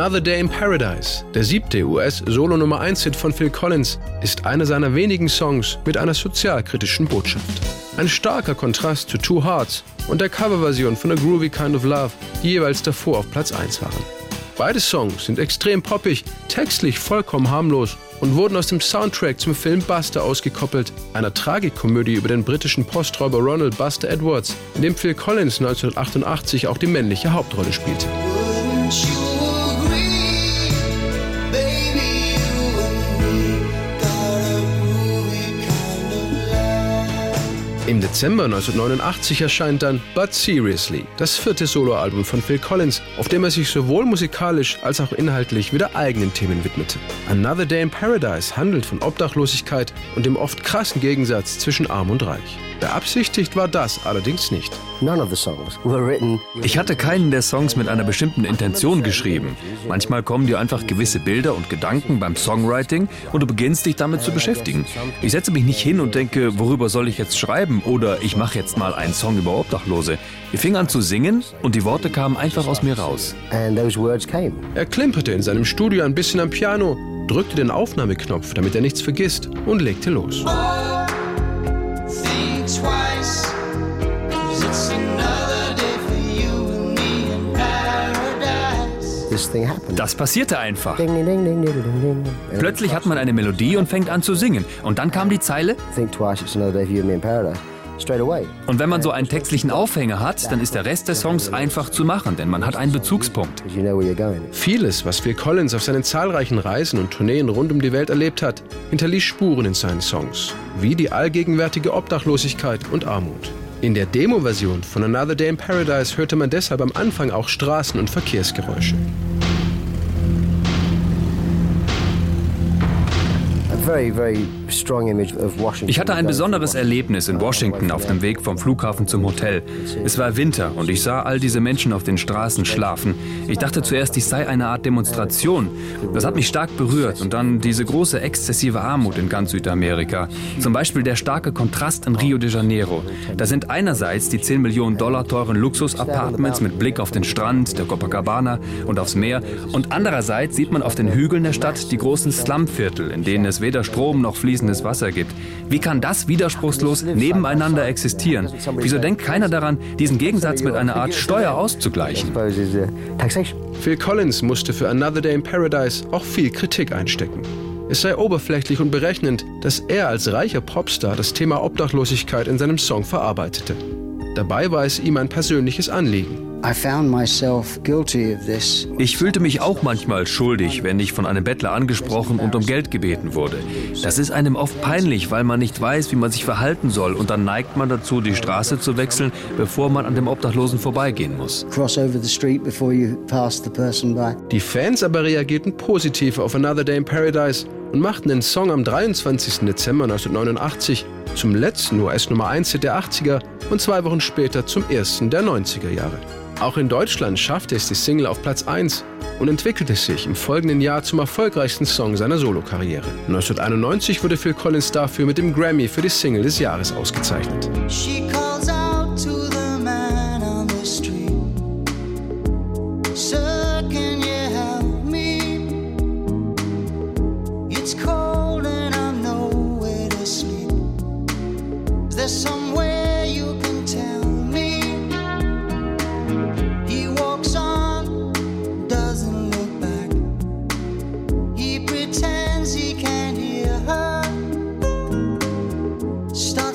Another Day in Paradise, der siebte US-Solo-Nummer 1-Hit von Phil Collins, ist einer seiner wenigen Songs mit einer sozialkritischen Botschaft. Ein starker Kontrast zu Two Hearts und der Coverversion von A Groovy Kind of Love, die jeweils davor auf Platz 1 waren. Beide Songs sind extrem poppig, textlich vollkommen harmlos und wurden aus dem Soundtrack zum Film Buster ausgekoppelt, einer Tragikkomödie über den britischen Posträuber Ronald Buster Edwards, in dem Phil Collins 1988 auch die männliche Hauptrolle spielte. Dezember 1989 erscheint dann But Seriously, das vierte Soloalbum von Phil Collins, auf dem er sich sowohl musikalisch als auch inhaltlich wieder eigenen Themen widmete. Another Day in Paradise handelt von Obdachlosigkeit und dem oft krassen Gegensatz zwischen Arm und Reich. Beabsichtigt war das allerdings nicht. Ich hatte keinen der Songs mit einer bestimmten Intention geschrieben. Manchmal kommen dir einfach gewisse Bilder und Gedanken beim Songwriting und du beginnst dich damit zu beschäftigen. Ich setze mich nicht hin und denke, worüber soll ich jetzt schreiben oder ich mache jetzt mal einen Song über Obdachlose. Wir fingen an zu singen und die Worte kamen einfach aus mir raus. Er klimperte in seinem Studio ein bisschen am Piano, drückte den Aufnahmeknopf, damit er nichts vergisst und legte los. Das passierte einfach. Plötzlich hat man eine Melodie und fängt an zu singen. Und dann kam die Zeile. Und wenn man so einen textlichen Aufhänger hat, dann ist der Rest des Songs einfach zu machen, denn man hat einen Bezugspunkt. Vieles, was Phil Collins auf seinen zahlreichen Reisen und Tourneen rund um die Welt erlebt hat, hinterließ Spuren in seinen Songs, wie die allgegenwärtige Obdachlosigkeit und Armut. In der Demo-Version von Another Day in Paradise hörte man deshalb am Anfang auch Straßen- und Verkehrsgeräusche. Ich hatte ein besonderes Erlebnis in Washington auf dem Weg vom Flughafen zum Hotel. Es war Winter und ich sah all diese Menschen auf den Straßen schlafen. Ich dachte zuerst, dies sei eine Art Demonstration. Das hat mich stark berührt und dann diese große exzessive Armut in ganz Südamerika. Zum Beispiel der starke Kontrast in Rio de Janeiro. Da sind einerseits die 10 Millionen Dollar teuren Luxus-Apartments mit Blick auf den Strand, der Copacabana und aufs Meer und andererseits sieht man auf den Hügeln der Stadt die großen Slumviertel, in denen es weder weder Strom noch fließendes Wasser gibt. Wie kann das widerspruchslos nebeneinander existieren? Wieso denkt keiner daran, diesen Gegensatz mit einer Art Steuer auszugleichen? Phil Collins musste für Another Day in Paradise auch viel Kritik einstecken. Es sei oberflächlich und berechnend, dass er als reicher Popstar das Thema Obdachlosigkeit in seinem Song verarbeitete. Dabei war es ihm ein persönliches Anliegen. Ich fühlte mich auch manchmal schuldig, wenn ich von einem Bettler angesprochen und um Geld gebeten wurde. Das ist einem oft peinlich, weil man nicht weiß, wie man sich verhalten soll und dann neigt man dazu, die Straße zu wechseln, bevor man an dem Obdachlosen vorbeigehen muss. Die Fans aber reagierten positiv auf Another Day in Paradise und machten den Song am 23. Dezember 1989 zum letzten US-Nummer 1 der 80er und zwei Wochen später zum ersten der 90er Jahre. Auch in Deutschland schaffte es die Single auf Platz 1 und entwickelte sich im folgenden Jahr zum erfolgreichsten Song seiner Solokarriere. 1991 wurde Phil Collins dafür mit dem Grammy für die Single des Jahres ausgezeichnet. Stop